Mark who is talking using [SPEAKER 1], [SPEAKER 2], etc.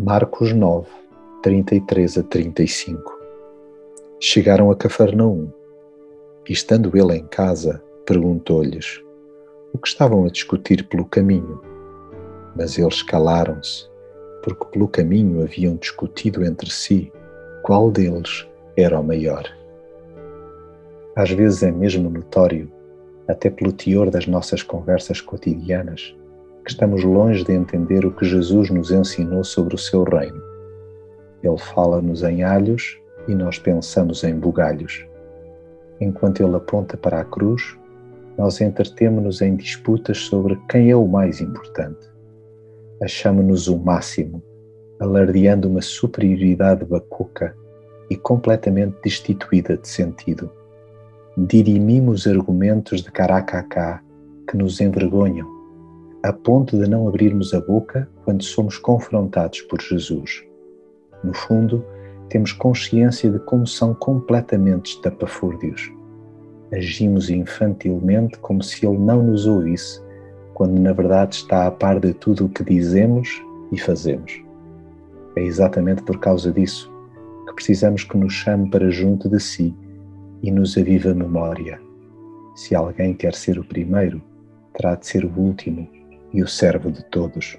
[SPEAKER 1] Marcos 9, 33 a 35 Chegaram a Cafarnaum e, estando ele em casa, perguntou-lhes o que estavam a discutir pelo caminho. Mas eles calaram-se, porque pelo caminho haviam discutido entre si qual deles era o maior. Às vezes é mesmo notório, até pelo teor das nossas conversas cotidianas, que estamos longe de entender o que Jesus nos ensinou sobre o seu reino. Ele fala-nos em alhos e nós pensamos em bugalhos. Enquanto ele aponta para a cruz, nós entretemos-nos em disputas sobre quem é o mais importante. Achamos-nos o máximo, alardeando uma superioridade bacuca e completamente destituída de sentido. Dirimimos argumentos de caracacá que nos envergonham a ponto de não abrirmos a boca quando somos confrontados por Jesus. No fundo, temos consciência de como são completamente estapafúrdios. Agimos infantilmente como se Ele não nos ouvisse, quando na verdade está a par de tudo o que dizemos e fazemos. É exatamente por causa disso que precisamos que nos chame para junto de si e nos aviva a memória. Se alguém quer ser o primeiro, terá de ser o último e o servo de todos.